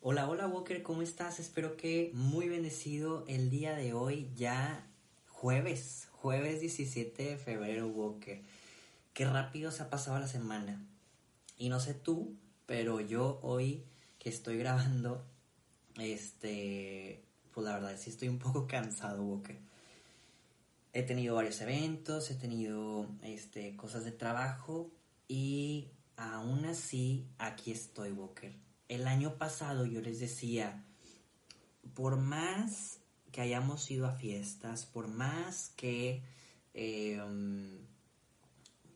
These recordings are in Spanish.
Hola, hola Walker, ¿cómo estás? Espero que muy bendecido el día de hoy, ya jueves, jueves 17 de febrero, Walker. Qué rápido se ha pasado la semana. Y no sé tú, pero yo hoy que estoy grabando, este, pues la verdad sí estoy un poco cansado, Walker. He tenido varios eventos, he tenido este, cosas de trabajo y aún así aquí estoy, Walker el año pasado yo les decía, por más que hayamos ido a fiestas, por más que, em,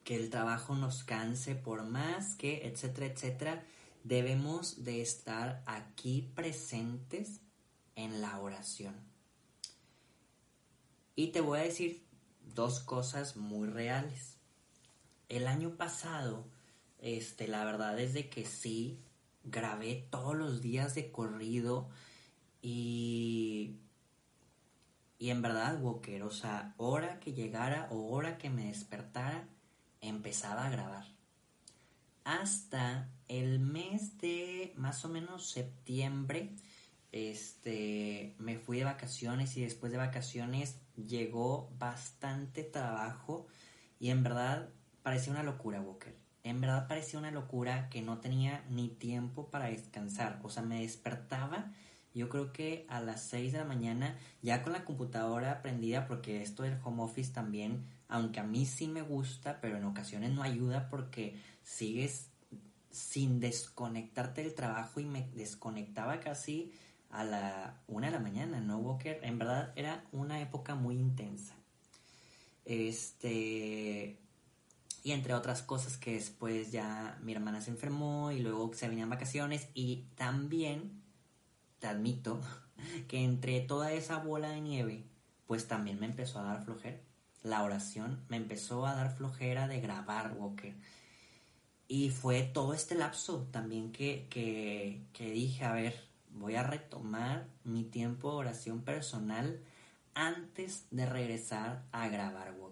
que el trabajo nos canse, por más que, etcétera, etcétera, debemos de estar aquí presentes en la oración. Y te voy a decir dos cosas muy reales. El año pasado, este, la verdad es de que sí, grabé todos los días de corrido y y en verdad, Walker, o sea, hora que llegara o hora que me despertara, empezaba a grabar. Hasta el mes de más o menos septiembre, este, me fui de vacaciones y después de vacaciones llegó bastante trabajo y en verdad parecía una locura, Walker en verdad parecía una locura que no tenía ni tiempo para descansar. O sea, me despertaba, yo creo que a las 6 de la mañana, ya con la computadora prendida, porque esto del home office también, aunque a mí sí me gusta, pero en ocasiones no ayuda porque sigues sin desconectarte del trabajo y me desconectaba casi a la 1 de la mañana, ¿no, Walker? En verdad era una época muy intensa. Este, y entre otras cosas que después ya mi hermana se enfermó y luego se venían vacaciones y también, te admito, que entre toda esa bola de nieve, pues también me empezó a dar flojera. La oración me empezó a dar flojera de grabar, Walker. Y fue todo este lapso también que, que, que dije, a ver, voy a retomar mi tiempo de oración personal antes de regresar a grabar, Walker.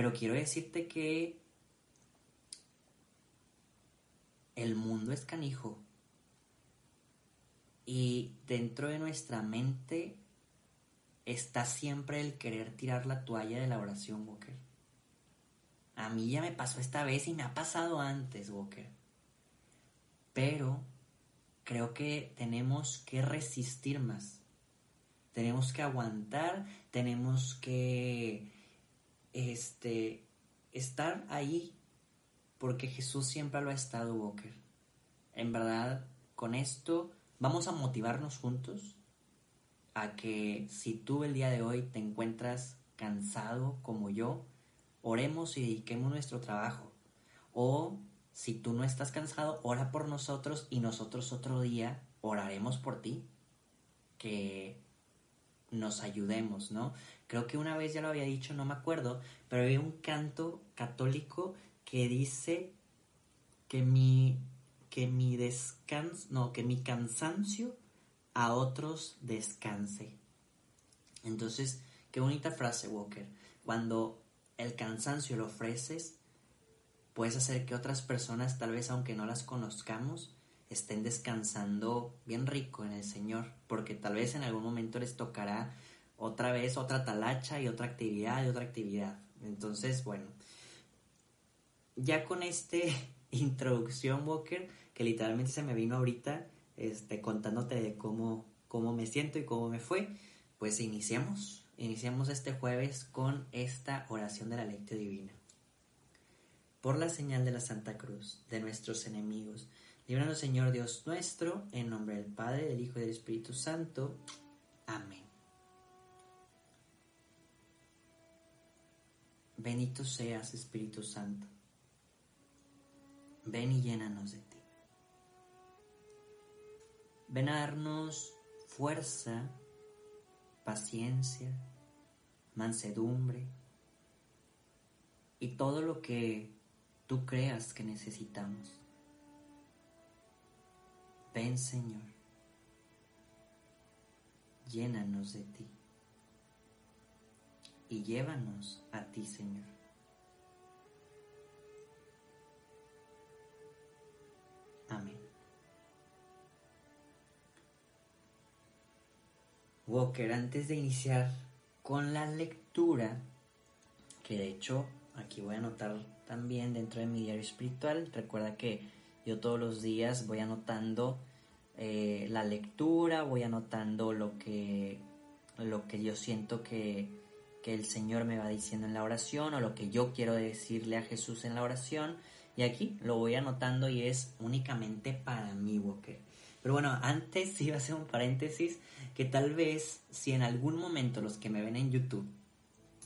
Pero quiero decirte que el mundo es canijo. Y dentro de nuestra mente está siempre el querer tirar la toalla de la oración, Walker. A mí ya me pasó esta vez y me ha pasado antes, Walker. Pero creo que tenemos que resistir más. Tenemos que aguantar, tenemos que este, estar ahí porque Jesús siempre lo ha estado, Walker. En verdad, con esto vamos a motivarnos juntos a que si tú el día de hoy te encuentras cansado como yo, oremos y dediquemos nuestro trabajo. O si tú no estás cansado, ora por nosotros y nosotros otro día oraremos por ti. Que nos ayudemos, ¿no? Creo que una vez ya lo había dicho, no me acuerdo, pero había un canto católico que dice que mi, que mi no, que mi cansancio a otros descanse. Entonces, qué bonita frase, Walker. Cuando el cansancio lo ofreces, puedes hacer que otras personas, tal vez aunque no las conozcamos, estén descansando bien rico en el Señor, porque tal vez en algún momento les tocará otra vez otra talacha y otra actividad y otra actividad. Entonces, bueno, ya con este introducción, Walker, que literalmente se me vino ahorita, este, contándote de cómo, cómo me siento y cómo me fue, pues iniciamos. Iniciamos este jueves con esta oración de la lectura divina. Por la señal de la Santa Cruz, de nuestros enemigos, Líbranos, Señor Dios nuestro, en nombre del Padre, del Hijo y del Espíritu Santo. Amén. Bendito seas, Espíritu Santo. Ven y llénanos de ti. ven a darnos fuerza, paciencia, mansedumbre y todo lo que tú creas que necesitamos. Ven Señor, llénanos de ti y llévanos a ti Señor. Amén. Walker, antes de iniciar con la lectura, que de hecho aquí voy a anotar también dentro de mi diario espiritual, recuerda que yo todos los días voy anotando eh, la lectura, voy anotando lo que, lo que yo siento que, que el Señor me va diciendo en la oración o lo que yo quiero decirle a Jesús en la oración. Y aquí lo voy anotando y es únicamente para mí, Walker. Pero bueno, antes iba a hacer un paréntesis que tal vez si en algún momento los que me ven en YouTube,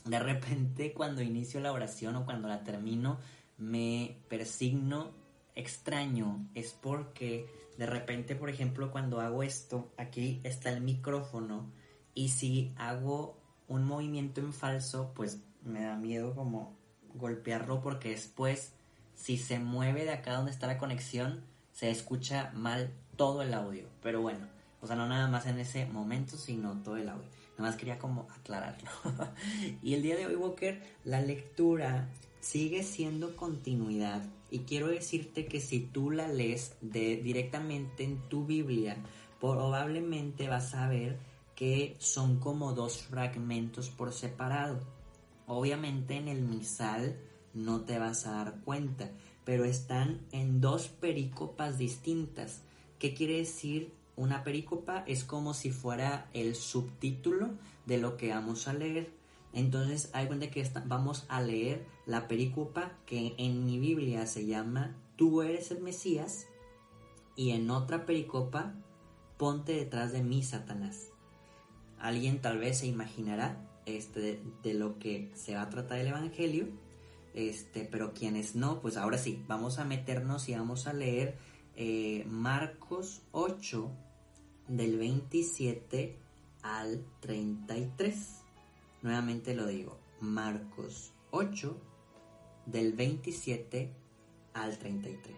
de repente cuando inicio la oración o cuando la termino, me persigno extraño, es porque de repente, por ejemplo, cuando hago esto, aquí está el micrófono y si hago un movimiento en falso, pues me da miedo como golpearlo porque después, si se mueve de acá donde está la conexión, se escucha mal todo el audio. Pero bueno, o sea, no nada más en ese momento, sino todo el audio. Nada más quería como aclararlo. y el día de hoy, Walker, la lectura sigue siendo continuidad. Y quiero decirte que si tú la lees de, directamente en tu Biblia, probablemente vas a ver que son como dos fragmentos por separado. Obviamente en el misal no te vas a dar cuenta, pero están en dos perícopas distintas. ¿Qué quiere decir una perícopa? Es como si fuera el subtítulo de lo que vamos a leer. Entonces hay cuenta que vamos a leer la perícopa que en mi Biblia se llama Tú eres el Mesías y en otra perícopa Ponte detrás de mí, Satanás. Alguien tal vez se imaginará este, de, lo que se va a tratar el Evangelio, este, pero quienes no, pues ahora sí, vamos a meternos y vamos a leer eh, Marcos 8 del 27 al 33. Nuevamente lo digo, Marcos 8 del 27 al 33.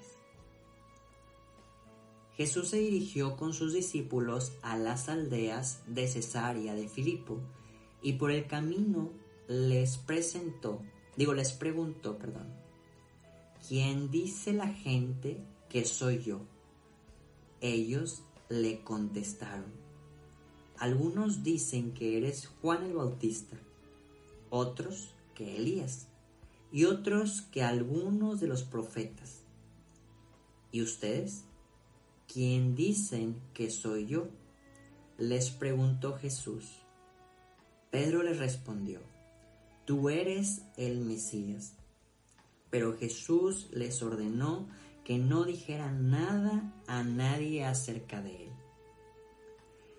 Jesús se dirigió con sus discípulos a las aldeas de Cesarea de Filipo y por el camino les presentó, digo, les preguntó, perdón, ¿quién dice la gente que soy yo? Ellos le contestaron, algunos dicen que eres Juan el Bautista, otros que Elías y otros que algunos de los profetas. ¿Y ustedes? ¿Quién dicen que soy yo? Les preguntó Jesús. Pedro le respondió, Tú eres el Mesías. Pero Jesús les ordenó que no dijeran nada a nadie acerca de él.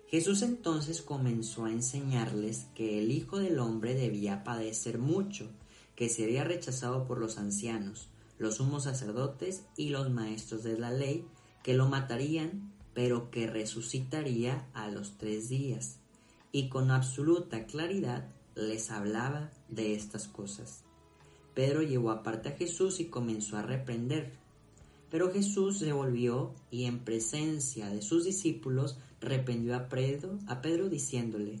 Jesús entonces comenzó a enseñarles que el Hijo del Hombre debía padecer mucho, que sería rechazado por los ancianos, los sumos sacerdotes y los maestros de la ley, que lo matarían, pero que resucitaría a los tres días. Y con absoluta claridad les hablaba de estas cosas. Pedro llevó aparte a Jesús y comenzó a reprender. Pero Jesús se volvió y en presencia de sus discípulos reprendió a Pedro, a Pedro diciéndole,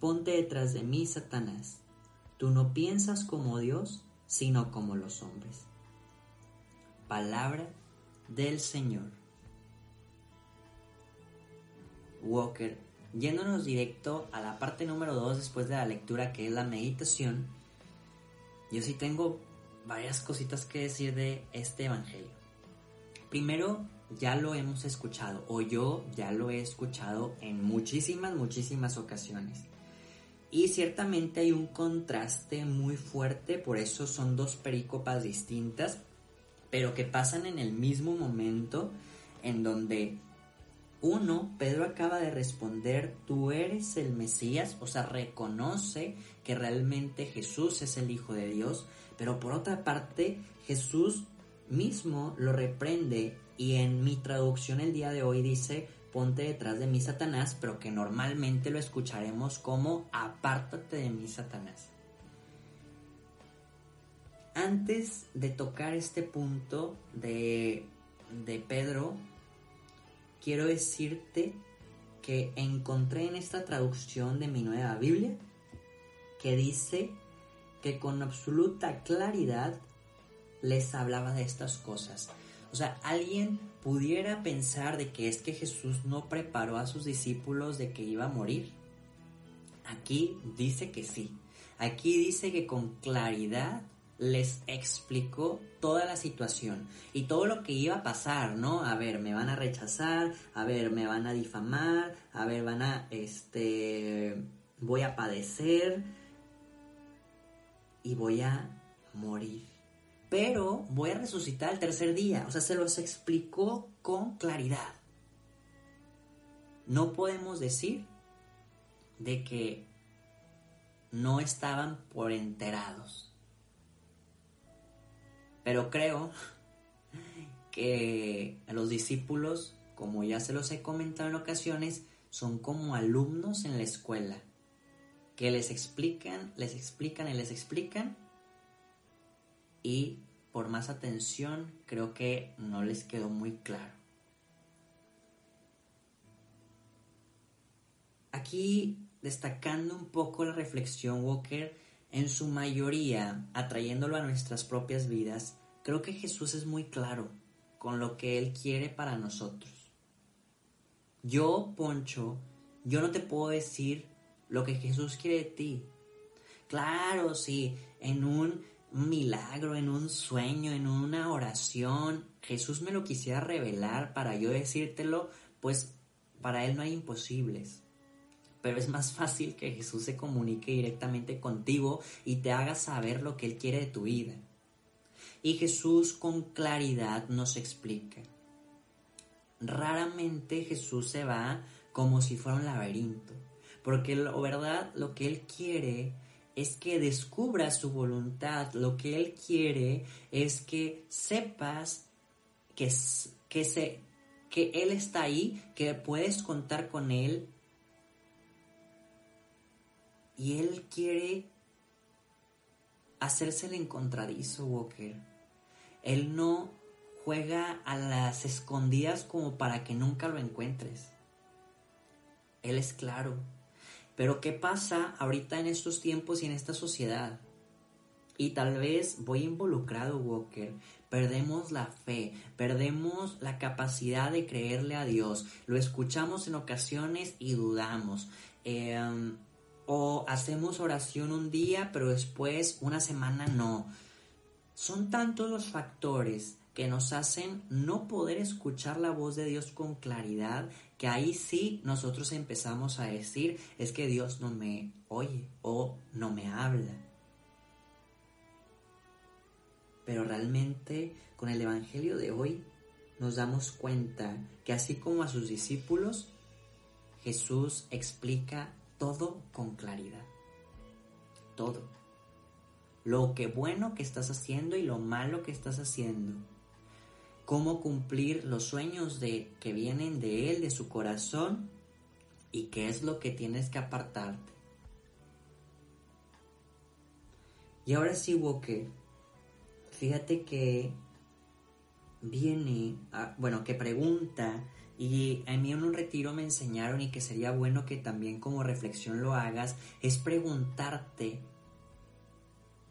Ponte detrás de mí, Satanás. Tú no piensas como Dios, sino como los hombres. Palabra del Señor. Walker, yéndonos directo a la parte número 2 después de la lectura que es la meditación, yo sí tengo varias cositas que decir de este Evangelio. Primero, ya lo hemos escuchado, o yo ya lo he escuchado en muchísimas, muchísimas ocasiones. Y ciertamente hay un contraste muy fuerte, por eso son dos perícopas distintas, pero que pasan en el mismo momento en donde uno, Pedro acaba de responder, tú eres el Mesías, o sea, reconoce que realmente Jesús es el Hijo de Dios, pero por otra parte, Jesús mismo lo reprende Y en mi traducción el día de hoy dice, ponte detrás de mí Satanás, pero que normalmente lo escucharemos como apártate de mí Satanás. Antes de tocar este punto de, de Pedro, quiero decirte que encontré en esta traducción de mi nueva Biblia que dice que con absoluta claridad les hablaba de estas cosas. O sea, alguien pudiera pensar de que es que Jesús no preparó a sus discípulos de que iba a morir. Aquí dice que sí. Aquí dice que con claridad les explicó toda la situación y todo lo que iba a pasar, ¿no? A ver, me van a rechazar, a ver, me van a difamar, a ver, van a, este, voy a padecer y voy a morir. Pero voy a resucitar el tercer día, o sea, se los explicó con claridad. No podemos decir de que no estaban por enterados pero creo que los discípulos, como ya se los he comentado en ocasiones, son como alumnos en la escuela, que les explican, les explican y les explican, y por más atención creo que no les quedó muy claro. Aquí destacando un poco la reflexión, Walker en su mayoría atrayéndolo a nuestras propias vidas, creo que Jesús es muy claro con lo que Él quiere para nosotros. Yo, Poncho, yo no te puedo decir lo que Jesús quiere de ti. Claro, sí, en un milagro, en un sueño, en una oración, Jesús me lo quisiera revelar para yo decírtelo, pues para Él no hay imposibles pero es más fácil que Jesús se comunique directamente contigo y te haga saber lo que Él quiere de tu vida. Y Jesús con claridad nos explica. Raramente Jesús se va como si fuera un laberinto, porque la verdad lo que Él quiere es que descubras su voluntad, lo que Él quiere es que sepas que, que, se, que Él está ahí, que puedes contar con Él y él quiere hacerse el encontradizo, Walker. Él no juega a las escondidas como para que nunca lo encuentres. Él es claro. Pero ¿qué pasa ahorita en estos tiempos y en esta sociedad? Y tal vez voy involucrado, Walker. Perdemos la fe, perdemos la capacidad de creerle a Dios. Lo escuchamos en ocasiones y dudamos. Eh, o hacemos oración un día, pero después una semana no. Son tantos los factores que nos hacen no poder escuchar la voz de Dios con claridad, que ahí sí nosotros empezamos a decir, es que Dios no me oye o no me habla. Pero realmente con el Evangelio de hoy nos damos cuenta que así como a sus discípulos, Jesús explica todo con claridad. Todo. Lo que bueno que estás haciendo y lo malo que estás haciendo. Cómo cumplir los sueños de, que vienen de Él, de su corazón, y qué es lo que tienes que apartarte. Y ahora sí, Walker, fíjate que viene, bueno, que pregunta y a mí en un retiro me enseñaron y que sería bueno que también como reflexión lo hagas, es preguntarte,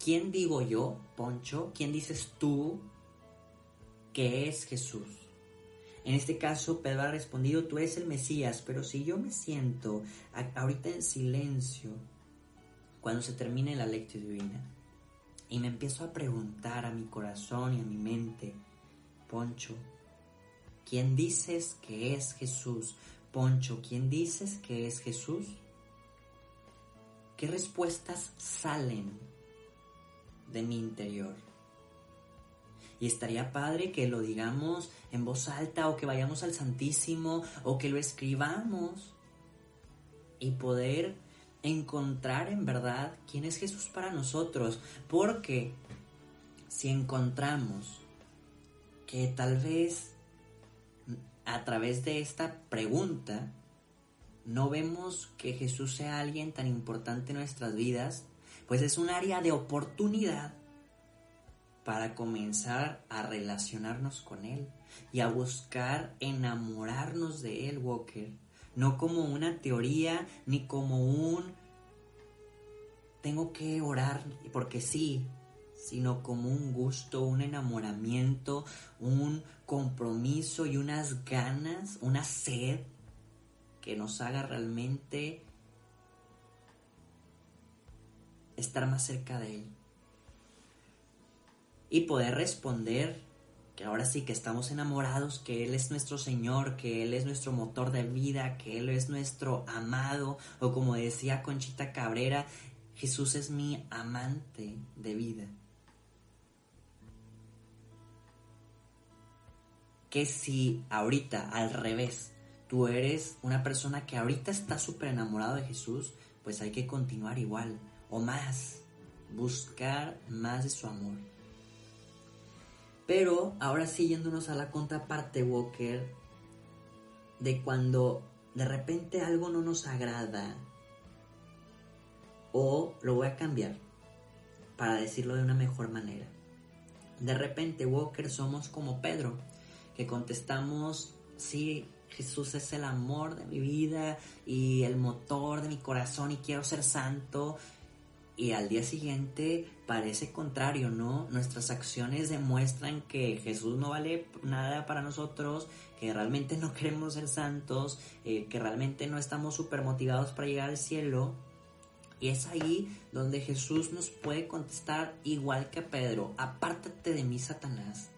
¿quién digo yo, Poncho? ¿Quién dices tú que es Jesús? En este caso, Pedro ha respondido, tú eres el Mesías, pero si yo me siento ahorita en silencio, cuando se termine la lectura divina, y me empiezo a preguntar a mi corazón y a mi mente, Poncho, ¿Quién dices que es Jesús? Poncho, ¿quién dices que es Jesús? ¿Qué respuestas salen de mi interior? Y estaría padre que lo digamos en voz alta o que vayamos al Santísimo o que lo escribamos y poder encontrar en verdad quién es Jesús para nosotros. Porque si encontramos que tal vez a través de esta pregunta, no vemos que Jesús sea alguien tan importante en nuestras vidas, pues es un área de oportunidad para comenzar a relacionarnos con Él y a buscar enamorarnos de Él, Walker. No como una teoría ni como un tengo que orar porque sí, sino como un gusto, un enamoramiento, un compromiso y unas ganas, una sed que nos haga realmente estar más cerca de Él. Y poder responder que ahora sí que estamos enamorados, que Él es nuestro Señor, que Él es nuestro motor de vida, que Él es nuestro amado, o como decía Conchita Cabrera, Jesús es mi amante de vida. Que si ahorita al revés tú eres una persona que ahorita está súper enamorado de Jesús, pues hay que continuar igual o más, buscar más de su amor. Pero ahora sí yéndonos a la contraparte, Walker, de cuando de repente algo no nos agrada, o lo voy a cambiar para decirlo de una mejor manera. De repente, Walker, somos como Pedro, que contestamos, sí, Jesús es el amor de mi vida y el motor de mi corazón y quiero ser santo. Y al día siguiente parece contrario, ¿no? Nuestras acciones demuestran que Jesús no vale nada para nosotros, que realmente no queremos ser santos, eh, que realmente no estamos súper motivados para llegar al cielo. Y es ahí donde Jesús nos puede contestar igual que a Pedro, apártate de mí, Satanás,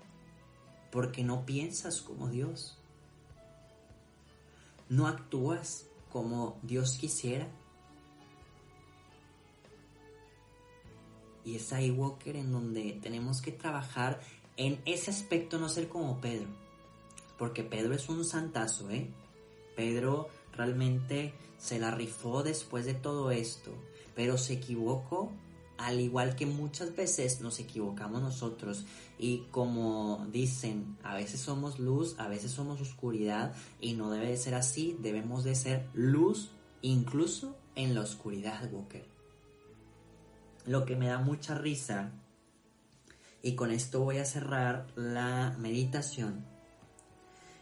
porque no piensas como Dios no actúas como Dios quisiera. Y es ahí, Walker, en donde tenemos que trabajar en ese aspecto, no ser como Pedro. Porque Pedro es un santazo, ¿eh? Pedro realmente se la rifó después de todo esto, pero se equivocó al igual que muchas veces nos equivocamos nosotros y como dicen, a veces somos luz, a veces somos oscuridad y no debe de ser así, debemos de ser luz incluso en la oscuridad, Walker. Lo que me da mucha risa y con esto voy a cerrar la meditación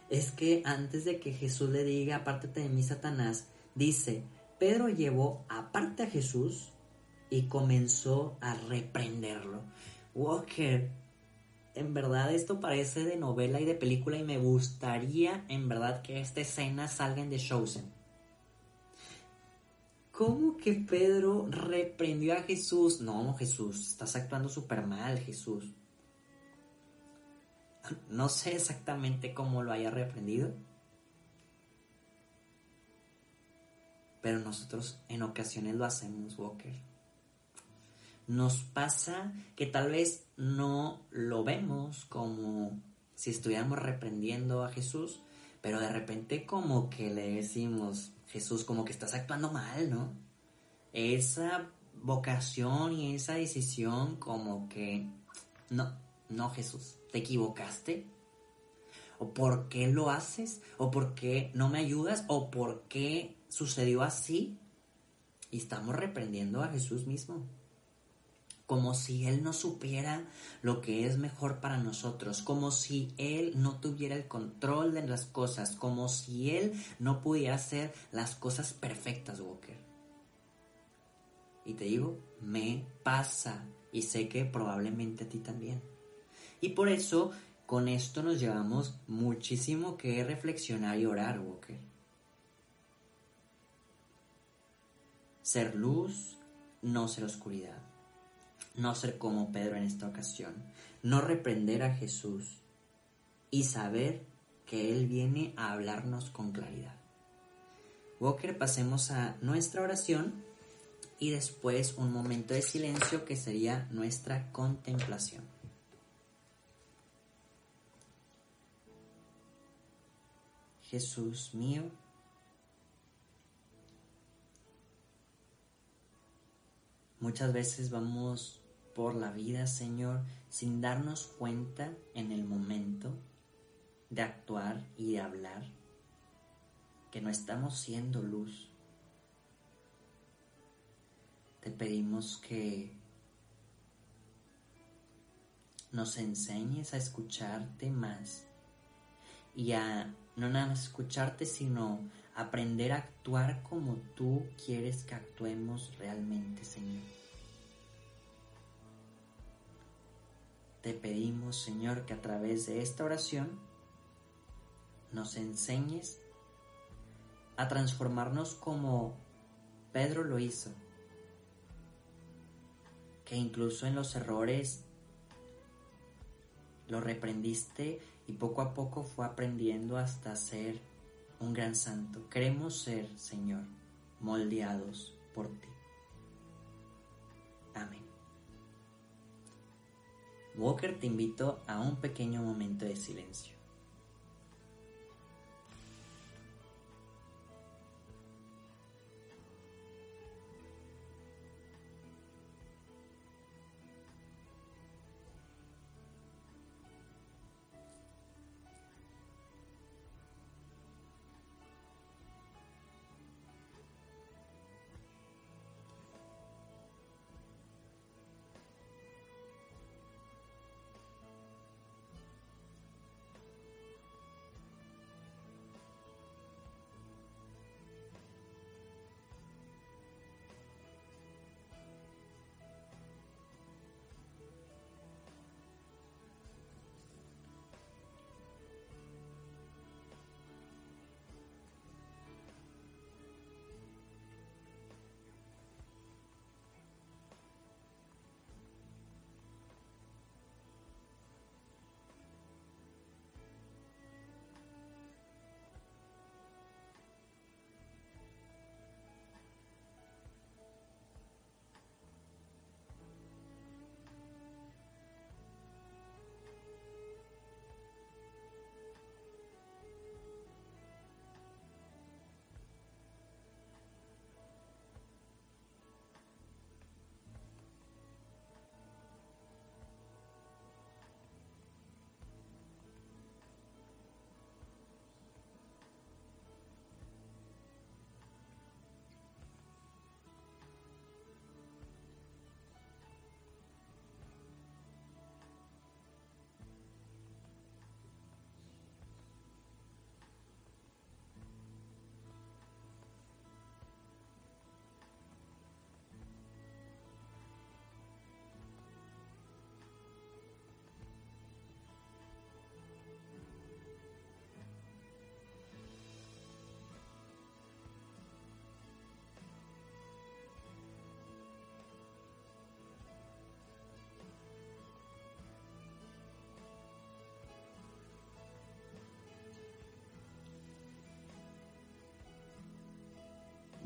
es que antes de que Jesús le diga apártate de mí Satanás, dice, Pedro llevó aparte a Jesús y comenzó a reprenderlo. Walker, en verdad esto parece de novela y de película y me gustaría en verdad que esta escena salga en The Chosen. ¿Cómo que Pedro reprendió a Jesús? No, Jesús, estás actuando súper mal, Jesús. No sé exactamente cómo lo haya reprendido. Pero nosotros en ocasiones lo hacemos, Walker nos pasa que tal vez no lo vemos como si estuviéramos reprendiendo a Jesús, pero de repente como que le decimos, Jesús, como que estás actuando mal, ¿no? Esa vocación y esa decisión como que, no, no Jesús, te equivocaste. ¿O por qué lo haces? ¿O por qué no me ayudas? ¿O por qué sucedió así? Y estamos reprendiendo a Jesús mismo como si Él no supiera lo que es mejor para nosotros, como si Él no tuviera el control de las cosas, como si Él no pudiera hacer las cosas perfectas, Walker. Y te digo, me pasa y sé que probablemente a ti también. Y por eso con esto nos llevamos muchísimo que reflexionar y orar, Walker. Ser luz, no ser oscuridad no ser como Pedro en esta ocasión, no reprender a Jesús y saber que Él viene a hablarnos con claridad. Walker, pasemos a nuestra oración y después un momento de silencio que sería nuestra contemplación. Jesús mío, muchas veces vamos por la vida, Señor, sin darnos cuenta en el momento de actuar y de hablar, que no estamos siendo luz. Te pedimos que nos enseñes a escucharte más y a no nada más escucharte, sino aprender a actuar como tú quieres que actuemos realmente, Señor. Te pedimos, Señor, que a través de esta oración nos enseñes a transformarnos como Pedro lo hizo, que incluso en los errores lo reprendiste y poco a poco fue aprendiendo hasta ser un gran santo. Queremos ser, Señor, moldeados por ti. Amén. Walker te invito a un pequeño momento de silencio.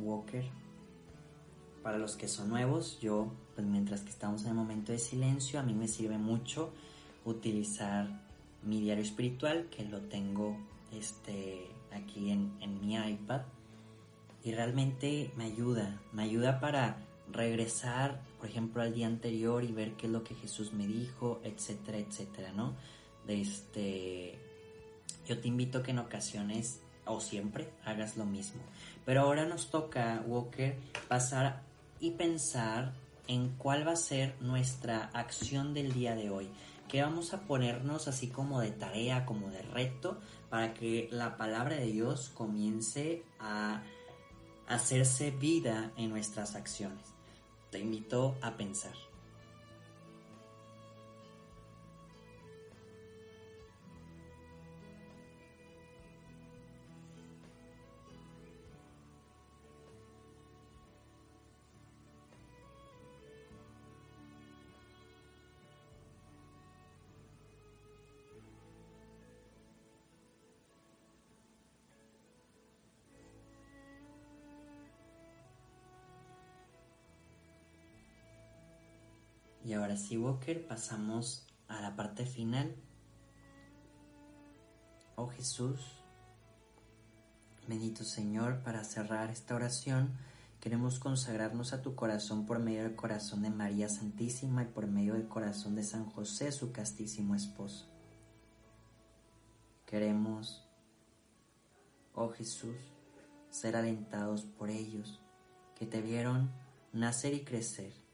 Walker. Para los que son nuevos, yo, pues mientras que estamos en el momento de silencio, a mí me sirve mucho utilizar mi diario espiritual, que lo tengo este, aquí en, en mi iPad. Y realmente me ayuda, me ayuda para regresar, por ejemplo, al día anterior y ver qué es lo que Jesús me dijo, etcétera, etcétera, ¿no? Este, yo te invito que en ocasiones o siempre hagas lo mismo. Pero ahora nos toca, Walker, pasar y pensar en cuál va a ser nuestra acción del día de hoy. ¿Qué vamos a ponernos así como de tarea, como de reto, para que la palabra de Dios comience a hacerse vida en nuestras acciones? Te invito a pensar. Y ahora sí, Walker, pasamos a la parte final. Oh Jesús, bendito Señor, para cerrar esta oración, queremos consagrarnos a tu corazón por medio del corazón de María Santísima y por medio del corazón de San José, su castísimo esposo. Queremos, oh Jesús, ser alentados por ellos que te vieron nacer y crecer,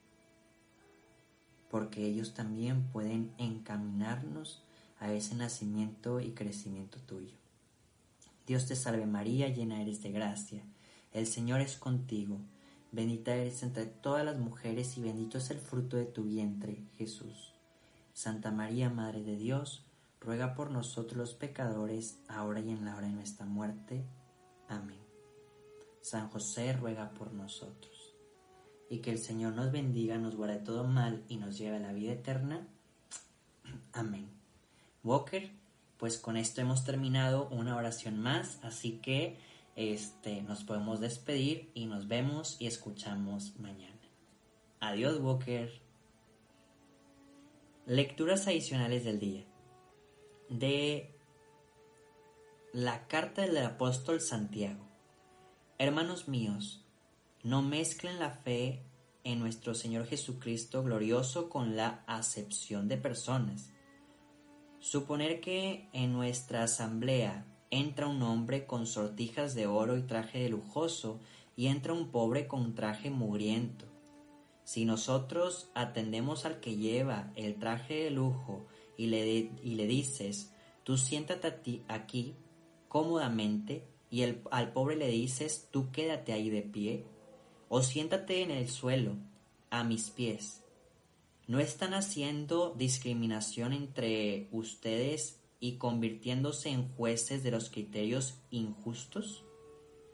porque ellos también pueden encaminarnos a ese nacimiento y crecimiento tuyo. Dios te salve María, llena eres de gracia, el Señor es contigo, bendita eres entre todas las mujeres y bendito es el fruto de tu vientre, Jesús. Santa María, Madre de Dios, ruega por nosotros los pecadores, ahora y en la hora de nuestra muerte. Amén. San José ruega por nosotros. Y que el Señor nos bendiga, nos guarde todo mal y nos lleve a la vida eterna. Amén. Walker, pues con esto hemos terminado una oración más, así que este, nos podemos despedir y nos vemos y escuchamos mañana. Adiós, Walker. Lecturas adicionales del día. De la carta del apóstol Santiago. Hermanos míos, no mezclen la fe en nuestro Señor Jesucristo glorioso con la acepción de personas. Suponer que en nuestra asamblea entra un hombre con sortijas de oro y traje de lujoso y entra un pobre con traje mugriento si nosotros atendemos al que lleva el traje de lujo y le, y le dices, tú siéntate aquí cómodamente, y al pobre le dices, tú quédate ahí de pie, o siéntate en el suelo, a mis pies. ¿No están haciendo discriminación entre ustedes y convirtiéndose en jueces de los criterios injustos?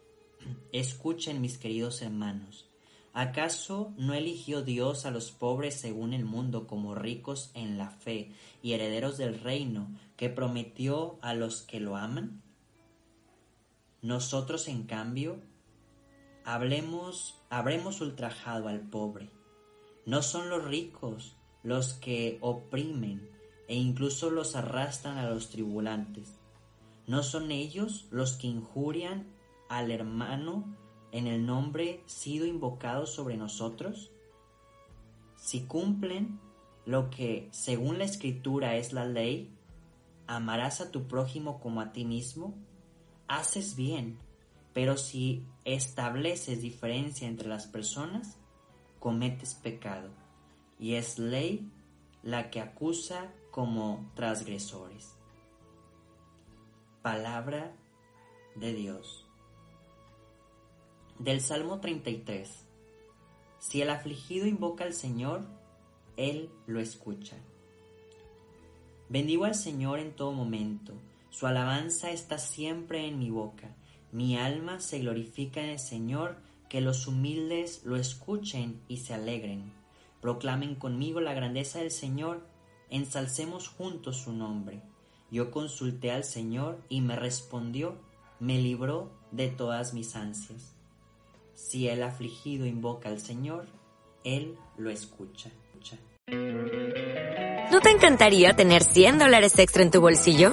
Escuchen, mis queridos hermanos, ¿Acaso no eligió Dios a los pobres según el mundo como ricos en la fe y herederos del reino que prometió a los que lo aman? Nosotros, en cambio, hablemos, habremos ultrajado al pobre. No son los ricos los que oprimen e incluso los arrastran a los tribulantes. No son ellos los que injurian al hermano en el nombre sido invocado sobre nosotros? Si cumplen lo que según la escritura es la ley, amarás a tu prójimo como a ti mismo, haces bien, pero si estableces diferencia entre las personas, cometes pecado, y es ley la que acusa como transgresores. Palabra de Dios. Del Salmo 33. Si el afligido invoca al Señor, Él lo escucha. Bendigo al Señor en todo momento, su alabanza está siempre en mi boca. Mi alma se glorifica en el Señor, que los humildes lo escuchen y se alegren. Proclamen conmigo la grandeza del Señor, ensalcemos juntos su nombre. Yo consulté al Señor y me respondió, me libró de todas mis ansias. Si el afligido invoca al Señor, Él lo escucha. ¿No te encantaría tener 100 dólares extra en tu bolsillo?